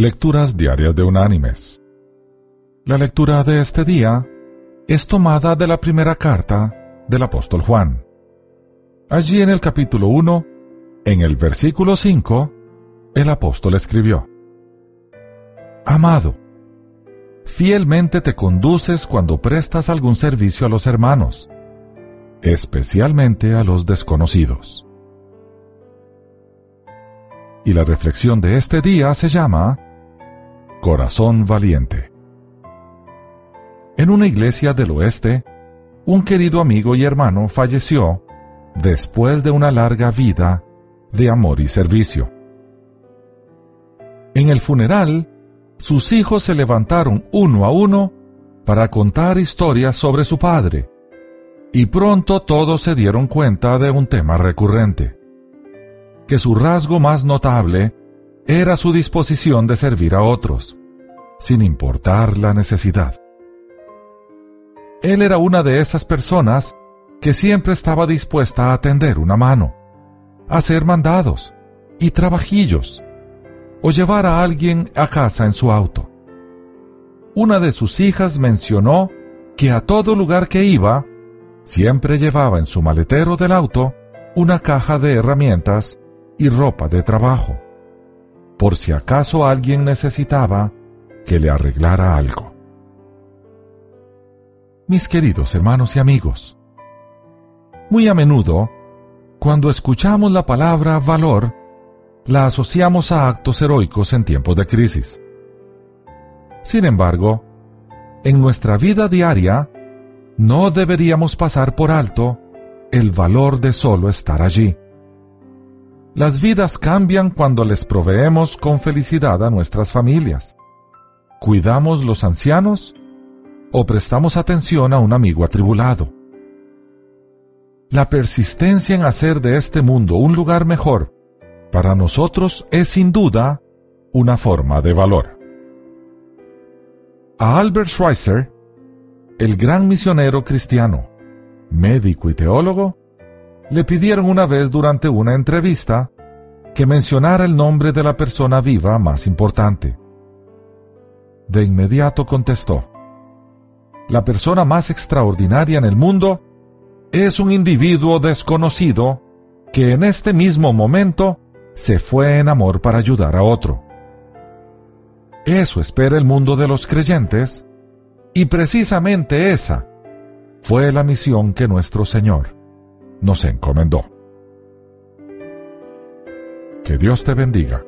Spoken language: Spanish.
Lecturas Diarias de Unánimes. La lectura de este día es tomada de la primera carta del apóstol Juan. Allí en el capítulo 1, en el versículo 5, el apóstol escribió, Amado, fielmente te conduces cuando prestas algún servicio a los hermanos, especialmente a los desconocidos. Y la reflexión de este día se llama Corazón Valiente. En una iglesia del oeste, un querido amigo y hermano falleció después de una larga vida de amor y servicio. En el funeral, sus hijos se levantaron uno a uno para contar historias sobre su padre, y pronto todos se dieron cuenta de un tema recurrente que su rasgo más notable era su disposición de servir a otros, sin importar la necesidad. Él era una de esas personas que siempre estaba dispuesta a tender una mano, a hacer mandados y trabajillos, o llevar a alguien a casa en su auto. Una de sus hijas mencionó que a todo lugar que iba, siempre llevaba en su maletero del auto una caja de herramientas y ropa de trabajo, por si acaso alguien necesitaba que le arreglara algo. Mis queridos hermanos y amigos, muy a menudo, cuando escuchamos la palabra valor, la asociamos a actos heroicos en tiempos de crisis. Sin embargo, en nuestra vida diaria, no deberíamos pasar por alto el valor de solo estar allí las vidas cambian cuando les proveemos con felicidad a nuestras familias. ¿Cuidamos los ancianos o prestamos atención a un amigo atribulado? La persistencia en hacer de este mundo un lugar mejor para nosotros es sin duda una forma de valor. A Albert Schweitzer, el gran misionero cristiano, médico y teólogo, le pidieron una vez durante una entrevista que mencionara el nombre de la persona viva más importante. De inmediato contestó, la persona más extraordinaria en el mundo es un individuo desconocido que en este mismo momento se fue en amor para ayudar a otro. Eso espera el mundo de los creyentes y precisamente esa fue la misión que nuestro Señor nos encomendó. Que Dios te bendiga.